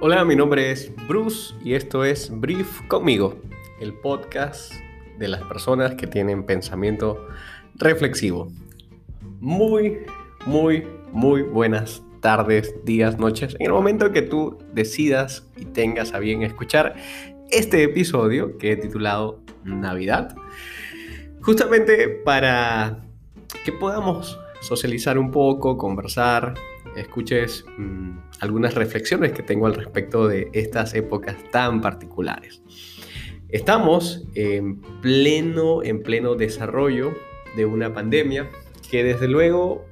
Hola, mi nombre es Bruce y esto es Brief conmigo, el podcast de las personas que tienen pensamiento reflexivo. Muy, muy, muy buenas tardes, días, noches, en el momento que tú decidas y tengas a bien escuchar este episodio que he titulado Navidad, justamente para que podamos socializar un poco, conversar, escuches mm, algunas reflexiones que tengo al respecto de estas épocas tan particulares. Estamos en pleno, en pleno desarrollo de una pandemia que desde luego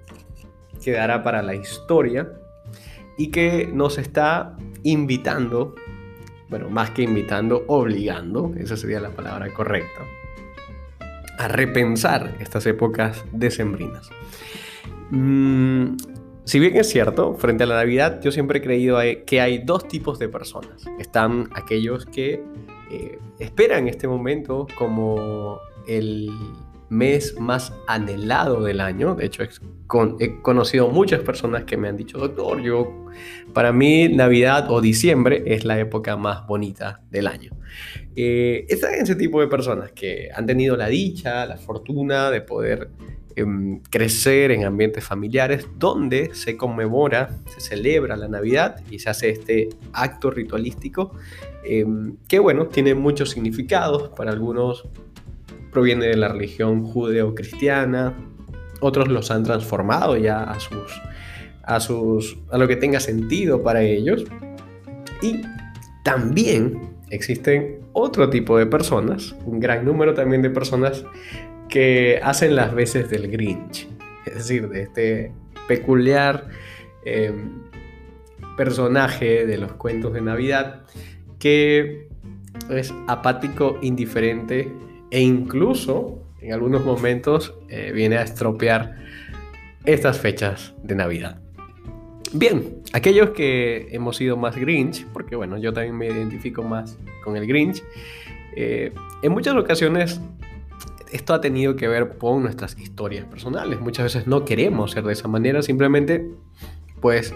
quedará para la historia y que nos está invitando, bueno, más que invitando, obligando, esa sería la palabra correcta, a repensar estas épocas decembrinas. Mm, si bien es cierto, frente a la Navidad yo siempre he creído que hay dos tipos de personas. Están aquellos que eh, esperan este momento como el mes más anhelado del año. De hecho, he conocido muchas personas que me han dicho, doctor, yo, para mí Navidad o diciembre es la época más bonita del año. Eh, están ese tipo de personas que han tenido la dicha, la fortuna de poder Em, crecer en ambientes familiares donde se conmemora, se celebra la Navidad y se hace este acto ritualístico em, que bueno, tiene muchos significados, para algunos proviene de la religión judeo-cristiana, otros los han transformado ya a sus a sus a lo que tenga sentido para ellos. Y también existen otro tipo de personas, un gran número también de personas que hacen las veces del Grinch, es decir, de este peculiar eh, personaje de los cuentos de Navidad que es apático, indiferente e incluso en algunos momentos eh, viene a estropear estas fechas de Navidad. Bien, aquellos que hemos sido más Grinch, porque bueno, yo también me identifico más con el Grinch, eh, en muchas ocasiones esto ha tenido que ver con nuestras historias personales. Muchas veces no queremos ser de esa manera, simplemente pues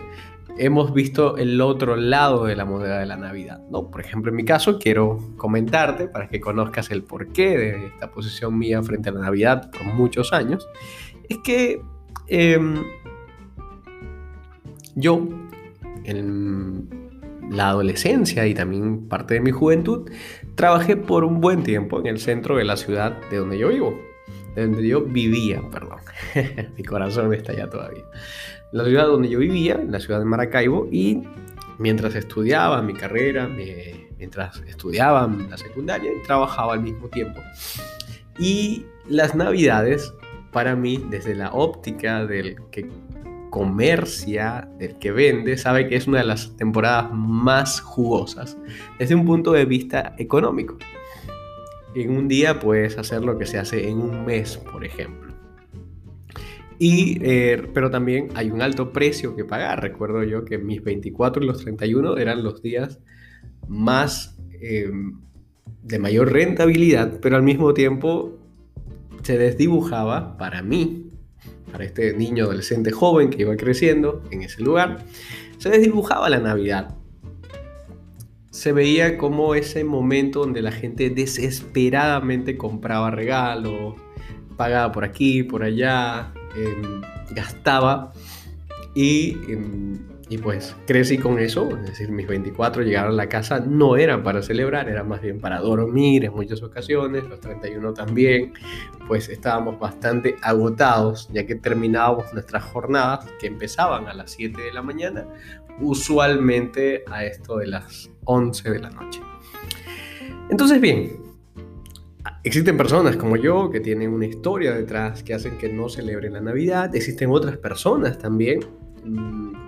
hemos visto el otro lado de la moneda de la Navidad. ¿no? Por ejemplo, en mi caso quiero comentarte para que conozcas el porqué de esta posición mía frente a la Navidad por muchos años. Es que em, yo en la adolescencia y también parte de mi juventud, trabajé por un buen tiempo en el centro de la ciudad de donde yo vivo, de donde yo vivía, perdón, mi corazón está allá todavía. La ciudad donde yo vivía, la ciudad de Maracaibo, y mientras estudiaba mi carrera, mientras estudiaba la secundaria, trabajaba al mismo tiempo. Y las navidades, para mí, desde la óptica del que comercia, del que vende, sabe que es una de las temporadas más jugosas desde un punto de vista económico. En un día puedes hacer lo que se hace en un mes, por ejemplo. Y, eh, pero también hay un alto precio que pagar. Recuerdo yo que mis 24 y los 31 eran los días más em, de mayor rentabilidad, pero al mismo tiempo se desdibujaba para mí para este niño adolescente joven que iba creciendo en ese lugar, se desdibujaba la Navidad. Se veía como ese momento donde la gente desesperadamente compraba regalos, pagaba por aquí, por allá, em, gastaba y em, y pues crecí con eso, es decir, mis 24 llegar a la casa no eran para celebrar, era más bien para dormir en muchas ocasiones, los 31 también, pues estábamos bastante agotados ya que terminábamos nuestras jornadas que empezaban a las 7 de la mañana, usualmente a esto de las 11 de la noche. Entonces bien, Existen personas como yo que tienen una historia detrás que hacen que no celebren la Navidad. Existen otras personas también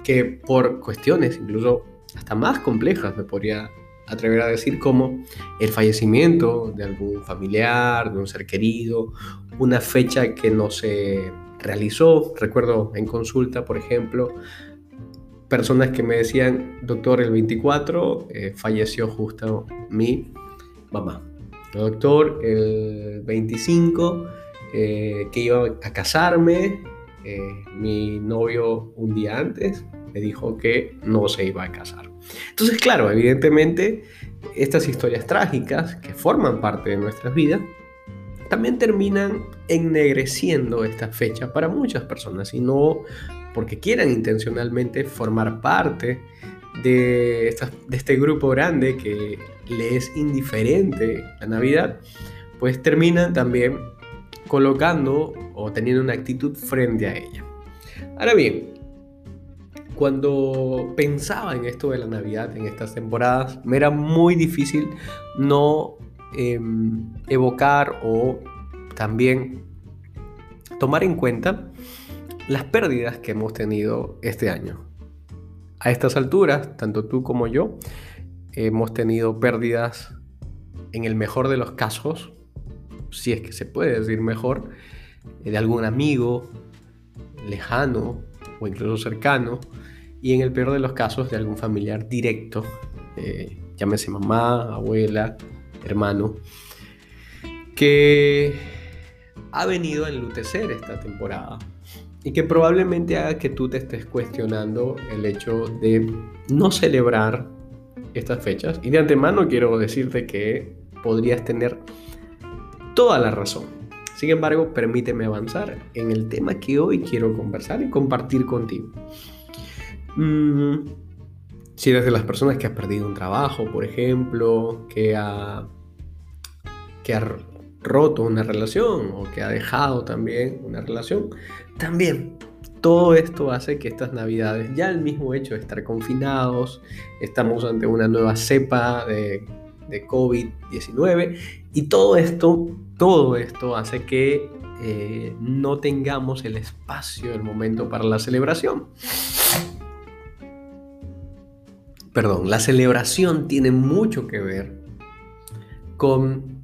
que por cuestiones incluso hasta más complejas, me podría atrever a decir, como el fallecimiento de algún familiar, de un ser querido, una fecha que no se realizó. Recuerdo en consulta, por ejemplo, personas que me decían, doctor, el 24 eh, falleció justo mi mamá. Doctor, el 25 eh, que iba a casarme, eh, mi novio un día antes me dijo que no se iba a casar. Entonces, claro, evidentemente estas historias trágicas que forman parte de nuestras vidas también terminan ennegreciendo esta fecha para muchas personas y no porque quieran intencionalmente formar parte de, de este grupo grande que le es indiferente la Navidad, pues terminan también colocando o teniendo una actitud frente a ella. Ahora bien, cuando pensaba en esto de la Navidad, en estas temporadas, me era muy difícil no em, evocar o también tomar en cuenta las pérdidas que hemos tenido este año. A estas alturas, tanto tú como yo, hemos tenido pérdidas en el mejor de los casos, si es que se puede decir mejor, de algún amigo lejano o incluso cercano, y en el peor de los casos de algún familiar directo, eh, llámese mamá, abuela, hermano, que ha venido a enlutecer esta temporada y que probablemente haga que tú te estés cuestionando el hecho de no celebrar estas fechas. Y de antemano quiero decirte que podrías tener toda la razón. Sin embargo, permíteme avanzar en el tema que hoy quiero conversar y compartir contigo. Mm, si eres de las personas que ha perdido un trabajo, por ejemplo, que ha, que ha roto una relación o que ha dejado también una relación, también todo esto hace que estas navidades, ya el mismo hecho de estar confinados, estamos ante una nueva cepa de, de COVID-19 y todo esto, todo esto hace que eh, no tengamos el espacio, el momento para la celebración. Perdón, la celebración tiene mucho que ver con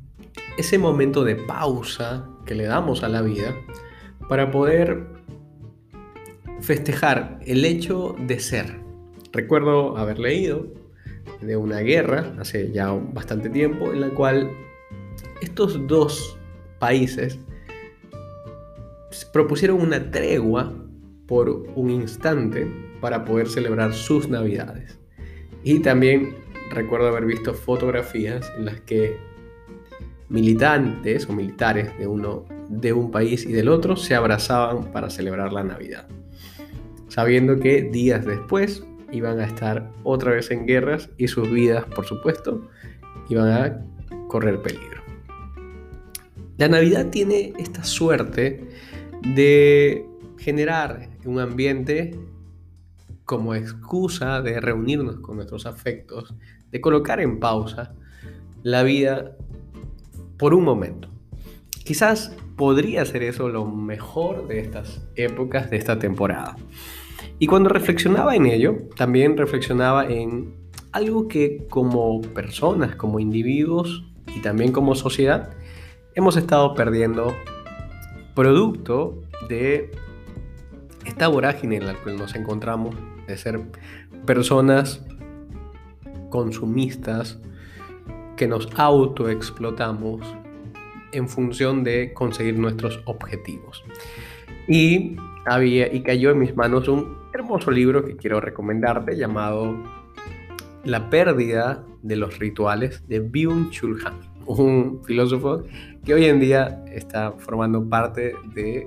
ese momento de pausa que le damos a la vida para poder festejar el hecho de ser. Recuerdo haber leído de una guerra hace ya bastante tiempo en la cual estos dos países propusieron una tregua por un instante para poder celebrar sus navidades. Y también recuerdo haber visto fotografías en las que militantes o militares de, uno, de un país y del otro se abrazaban para celebrar la Navidad, sabiendo que días después iban a estar otra vez en guerras y sus vidas, por supuesto, iban a correr peligro. La Navidad tiene esta suerte de generar un ambiente como excusa de reunirnos con nuestros afectos, de colocar en pausa la vida por un momento. Quizás podría ser eso lo mejor de estas épocas, de esta temporada. Y cuando reflexionaba en ello, también reflexionaba en algo que como personas, como individuos y también como sociedad, hemos estado perdiendo producto de esta vorágine en la que nos encontramos, de ser personas consumistas, que nos autoexplotamos en función de conseguir nuestros objetivos. Y, y cayó en mis manos un hermoso libro que quiero recomendarte llamado La pérdida de los rituales de Byung-Chul Han, un filósofo que hoy en día está formando parte de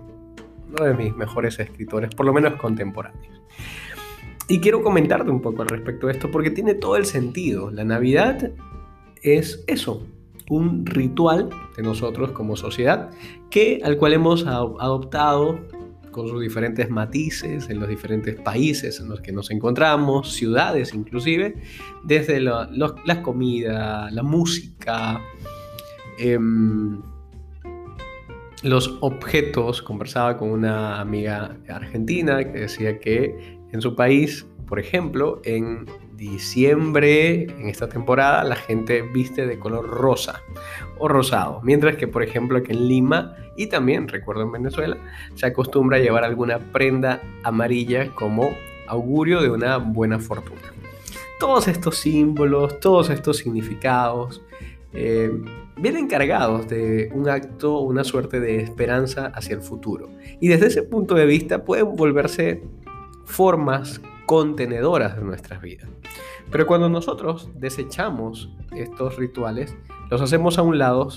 uno de mis mejores escritores, por lo menos contemporáneos. Y quiero comentarte un poco al respecto de esto porque tiene todo el sentido. La Navidad es eso, un ritual de nosotros como sociedad que al cual hemos adoptado con sus diferentes matices en los diferentes países en los que nos encontramos, ciudades inclusive, desde la, comida, la música, em, los objetos. Conversaba con una amiga argentina que decía que en su país, por ejemplo, en diciembre, en esta temporada, la gente viste de color rosa o rosado. Mientras que, por ejemplo, aquí en Lima y también, recuerdo en Venezuela, se acostumbra a llevar alguna prenda amarilla como augurio de una buena fortuna. Todos estos símbolos, todos estos significados eh, vienen cargados de un acto, una suerte de esperanza hacia el futuro. Y desde ese punto de vista pueden volverse formas contenedoras de nuestras vidas. Pero cuando nosotros desechamos estos rituales, los hacemos a un lado,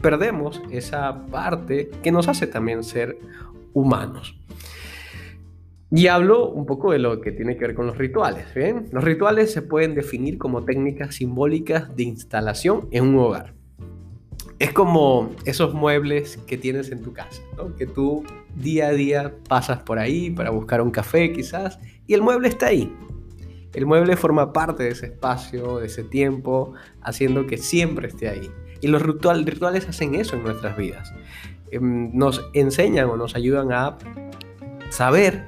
perdemos esa parte que nos hace también ser humanos. Y hablo un poco de lo que tiene que ver con los rituales. Los rituales se pueden definir como técnicas simbólicas de instalación en un hogar. Es como esos muebles que tienes en tu casa, que tú día a día pasas por ahí para buscar un café quizás, y el mueble está ahí. El mueble forma parte de ese espacio, de ese tiempo, haciendo que siempre esté ahí. Y los rituales hacen eso en nuestras vidas. Em, nos enseñan o nos ayudan a saber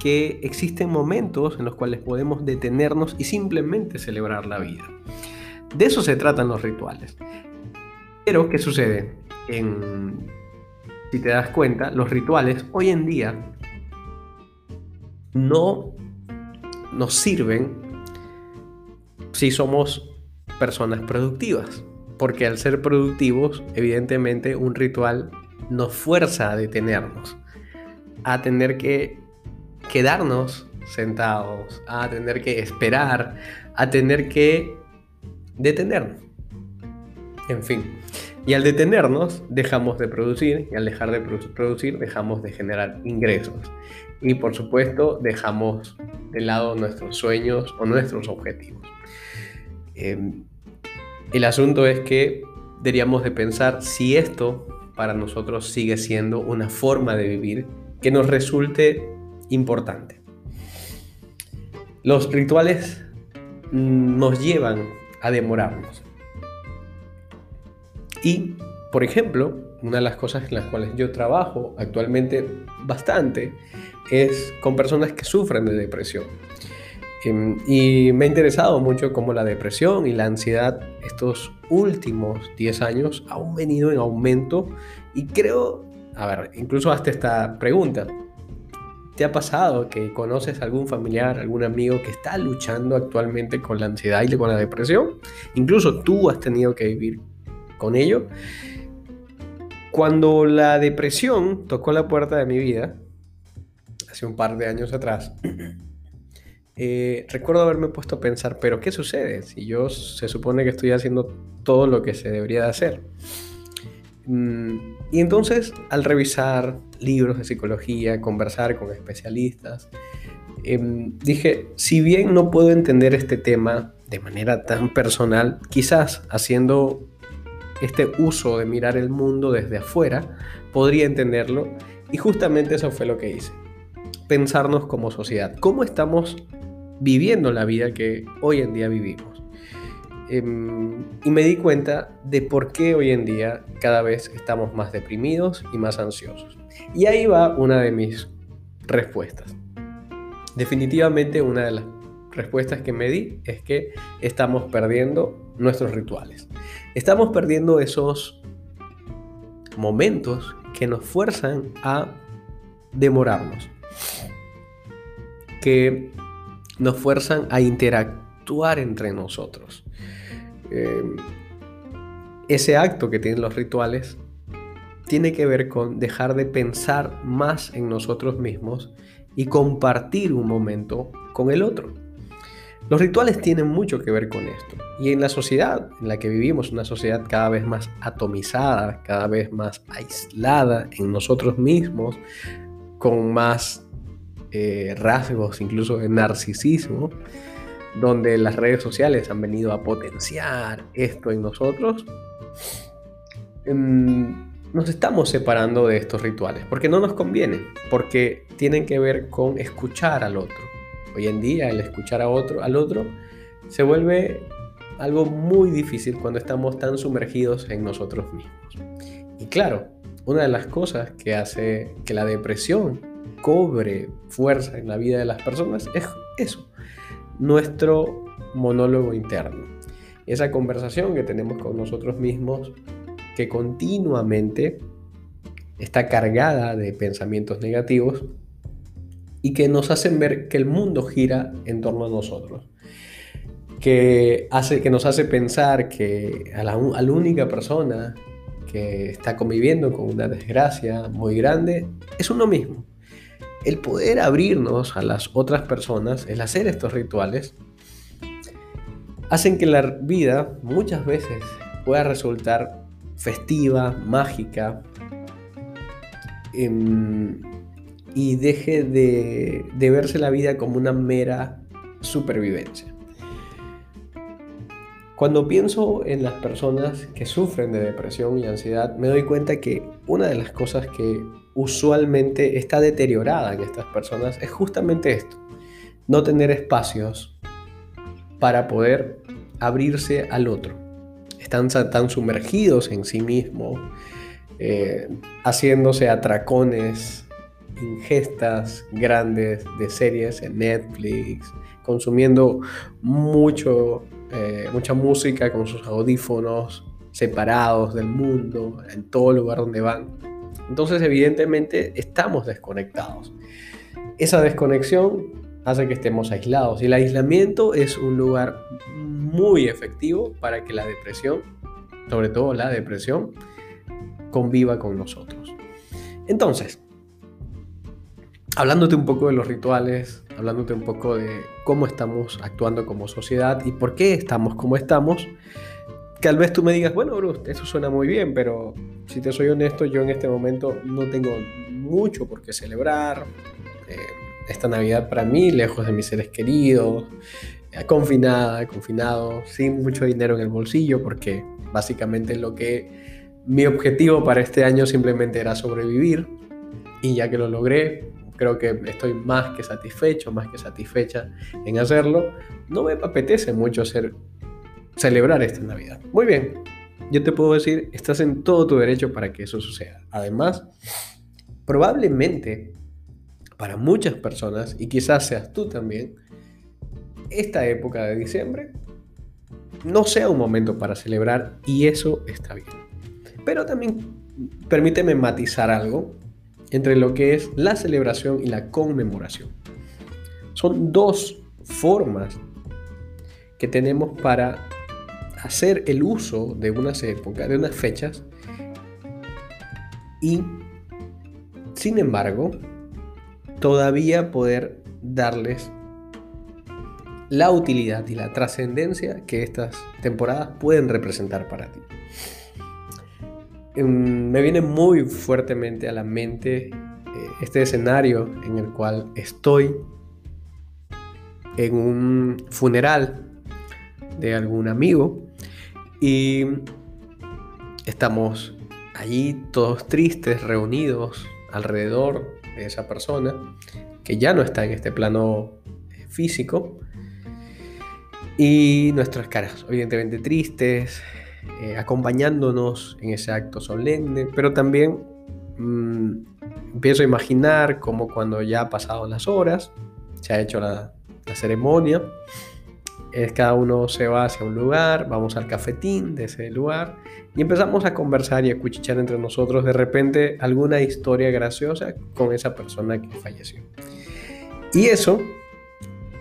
que existen momentos en los cuales podemos detenernos y simplemente celebrar la vida. De eso se tratan los rituales. Pero, ¿qué sucede? Si te das cuenta, los rituales hoy en día no nos sirven si somos personas productivas. Porque al ser productivos, evidentemente un ritual nos fuerza a detenernos, a tener que quedarnos sentados, a tener que esperar, a tener que detenernos. En fin, y al detenernos dejamos de producir y al dejar de producir dejamos de generar ingresos. Y por supuesto dejamos de lado nuestros sueños o nuestros objetivos. Em, el asunto es que deberíamos de pensar si esto para nosotros sigue siendo una forma de vivir que nos resulte importante. Los rituales mm, nos llevan a demorarnos. Y, por ejemplo, una de las cosas en las cuales yo trabajo actualmente bastante es con personas que sufren de depresión. Em, y me ha interesado mucho cómo la depresión y la ansiedad estos últimos 10 años han venido en aumento y creo, a ver, incluso hasta esta pregunta, ¿Te ha pasado que conoces algún familiar, algún amigo que está luchando actualmente con la ansiedad y con la depresión? Incluso tú has tenido que vivir con ello. Cuando la depresión tocó la puerta de mi vida, hace un par de años atrás, eh, recuerdo haberme puesto a pensar, pero ¿qué sucede si yo se supone que estoy haciendo todo lo que se debería de hacer? Mm, y entonces, al revisar libros de psicología, conversar con especialistas, em, dije, si bien no puedo entender este tema de manera tan personal, quizás haciendo este uso de mirar el mundo desde afuera, podría entenderlo. Y justamente eso fue lo que hice. Pensarnos como sociedad. ¿Cómo estamos viviendo la vida que hoy en día vivimos? Em, y me di cuenta de por qué hoy en día cada vez estamos más deprimidos y más ansiosos. Y ahí va una de mis respuestas. Definitivamente una de las respuestas que me di es que estamos perdiendo nuestros rituales. Estamos perdiendo esos momentos que nos fuerzan a demorarnos, que nos fuerzan a interactuar entre nosotros. Em, ese acto que tienen los rituales tiene que ver con dejar de pensar más en nosotros mismos y compartir un momento con el otro. Los rituales tienen mucho que ver con esto. Y en la sociedad en la que vivimos, una sociedad cada vez más atomizada, cada vez más aislada en nosotros mismos, con más eh, rasgos incluso de narcisismo, donde las redes sociales han venido a potenciar esto en nosotros, em, nos estamos separando de estos rituales, porque no nos conviene, porque tienen que ver con escuchar al otro. Hoy en día el escuchar a otro, al otro se vuelve algo muy difícil cuando estamos tan sumergidos en nosotros mismos. Y claro, una de las cosas que hace que la depresión cobre fuerza en la vida de las personas es eso, nuestro monólogo interno. Esa conversación que tenemos con nosotros mismos que continuamente está cargada de pensamientos negativos y que nos hacen ver que el mundo gira en torno a nosotros. que, hace, que nos hace pensar que a la, única persona que está conviviendo con una desgracia muy grande es uno mismo. El poder abrirnos a las otras personas, el hacer estos rituales, hacen que la vida muchas veces pueda resultar festiva, mágica, em, y deje de, verse la vida como una mera supervivencia. Cuando pienso en las personas que sufren de depresión y ansiedad, me doy cuenta que una de las cosas que usualmente está deteriorada en estas personas es justamente esto, no tener espacios para poder abrirse al otro. Están tan sumergidos en sí mismos, eh, haciéndose atracones, ingestas grandes de series en Netflix, consumiendo mucho eh, mucha música con sus audífonos separados del mundo, en todo lugar donde van. Entonces evidentemente estamos desconectados. Esa desconexión hace que estemos aislados y el aislamiento es un lugar muy efectivo para que la depresión, sobre todo la depresión, conviva con nosotros. Entonces, hablándote un poco de los rituales, hablándote un poco de cómo estamos actuando como sociedad y por qué estamos como estamos, tal vez tú me digas, bueno, Bruce, eso suena muy bien, pero si te soy honesto, yo en este momento no tengo mucho por qué celebrar. Eh, esta Navidad para mí, lejos de mis seres queridos, eh, confinada, confinado, sin mucho dinero en el bolsillo, porque básicamente lo que mi objetivo para este año simplemente era sobrevivir y ya que lo logré, creo que estoy más que satisfecho, más que satisfecha en hacerlo. No me apetece mucho hacer, celebrar esta Navidad. Muy bien, yo te puedo decir, estás en todo tu derecho para que eso suceda. Además, probablemente para muchas personas, y quizás seas tú también, esta época de diciembre no sea un momento para celebrar y eso está bien. Pero también permíteme matizar algo entre lo que es la celebración y la conmemoración. Son dos formas que tenemos para hacer el uso de unas épocas, de unas fechas, y sin embargo, todavía poder darles la utilidad y la trascendencia que estas temporadas pueden representar para ti. Em, me viene muy fuertemente a la mente eh, este escenario en el cual estoy en un funeral de algún amigo y estamos allí todos tristes, reunidos alrededor de esa persona que ya no está en este plano eh, físico. Y nuestras caras evidentemente tristes, eh, acompañándonos en ese acto solemne, pero también mm, empiezo a imaginar como cuando ya han pasado las horas, se ha hecho la, ceremonia, cada uno se va hacia un lugar, vamos al cafetín de ese lugar y empezamos a conversar y a cuchichar entre nosotros de repente alguna historia graciosa con esa persona que falleció. Y eso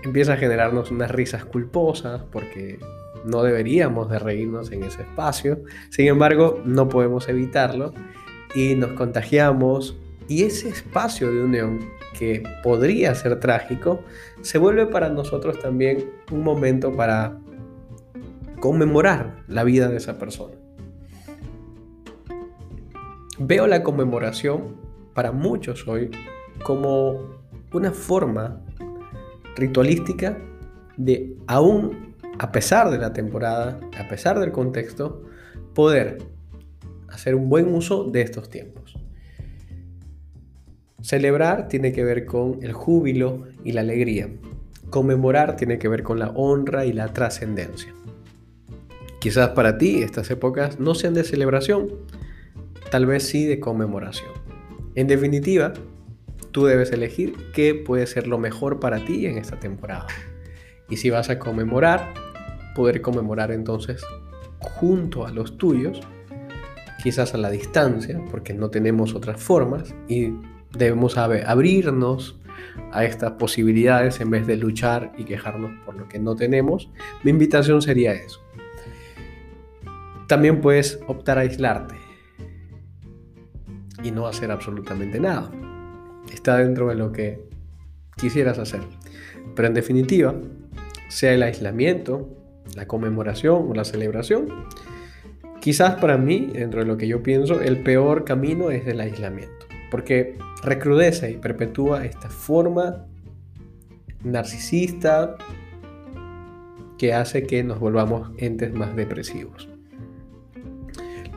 empieza a generarnos unas risas culposas porque no deberíamos de reírnos en ese espacio. Sin embargo, no podemos evitarlo y nos contagiamos y ese espacio de unión que podría ser trágico se vuelve para nosotros también un momento para conmemorar la vida de esa persona. Veo la conmemoración para muchos hoy como una forma ritualística de aún a pesar de la temporada, a pesar del contexto, poder hacer un buen uso de estos tiempos. Celebrar tiene que ver con el júbilo y la alegría. Conmemorar tiene que ver con la honra y la trascendencia. Quizás para ti estas épocas no sean de celebración, tal vez sí de conmemoración. En definitiva, tú debes elegir qué puede ser lo mejor para ti en esta temporada. Y si vas a conmemorar, poder conmemorar entonces junto a los tuyos, quizás a la distancia, porque no tenemos otras formas y debemos abrirnos a estas posibilidades en vez de luchar y quejarnos por lo que no tenemos, mi invitación sería eso. También puedes optar a aislarte y no hacer absolutamente nada. Está dentro de lo que quisieras hacer. Pero en definitiva, sea el aislamiento, la conmemoración o la celebración, quizás para mí, dentro de lo que yo pienso, el peor camino es el aislamiento, porque recrudece y perpetúa esta forma narcisista que hace que nos volvamos entes más depresivos.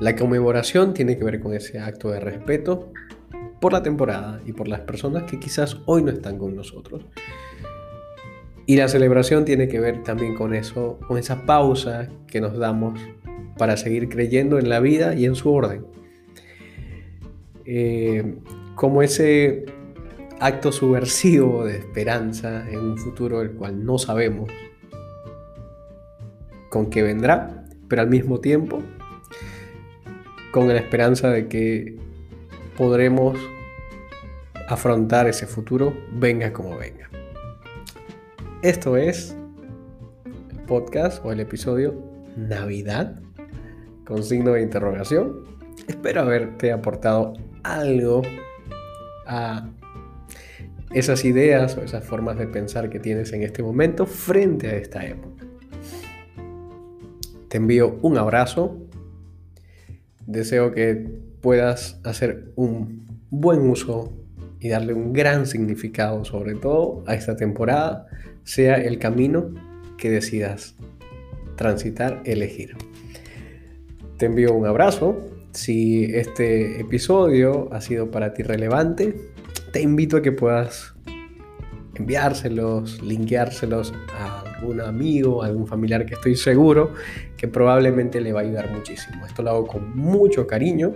La conmemoración tiene que ver con ese acto de respeto por la temporada y por las personas que quizás hoy no están con nosotros. Y la celebración tiene que ver también con eso, con esa pausa que nos damos para seguir creyendo en la vida y en su orden. Eh, como ese acto subversivo de esperanza en un futuro del cual no sabemos con qué vendrá, pero al mismo tiempo con la esperanza de que podremos afrontar ese futuro, venga como venga. Esto es el podcast o el episodio Navidad con signo de interrogación. Espero haberte aportado algo a esas ideas o esas formas de pensar que tienes en este momento frente a esta época. Te envío un abrazo Deseo que puedas hacer un buen uso y darle un gran significado, sobre todo a esta temporada, sea el camino que decidas transitar, elegir. Te envío un abrazo. Si este episodio ha sido para ti relevante, te invito a que puedas enviárselos, linkeárselos a algún amigo, algún familiar que estoy seguro que probablemente le va a ayudar muchísimo. Esto lo hago con mucho cariño.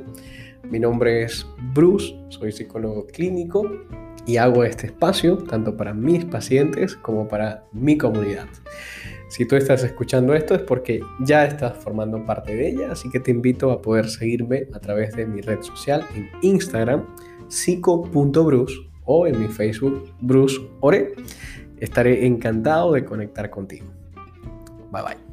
Mi nombre es Bruce, soy psicólogo clínico y hago este espacio tanto para mis pacientes como para mi comunidad. Si tú estás escuchando esto es porque ya estás formando parte de ella, así que te invito a poder seguirme a través de mi red social en Instagram, psico.bruce o en mi Facebook, Bruce Ore. Estaré encantado de conectar contigo. Bye bye.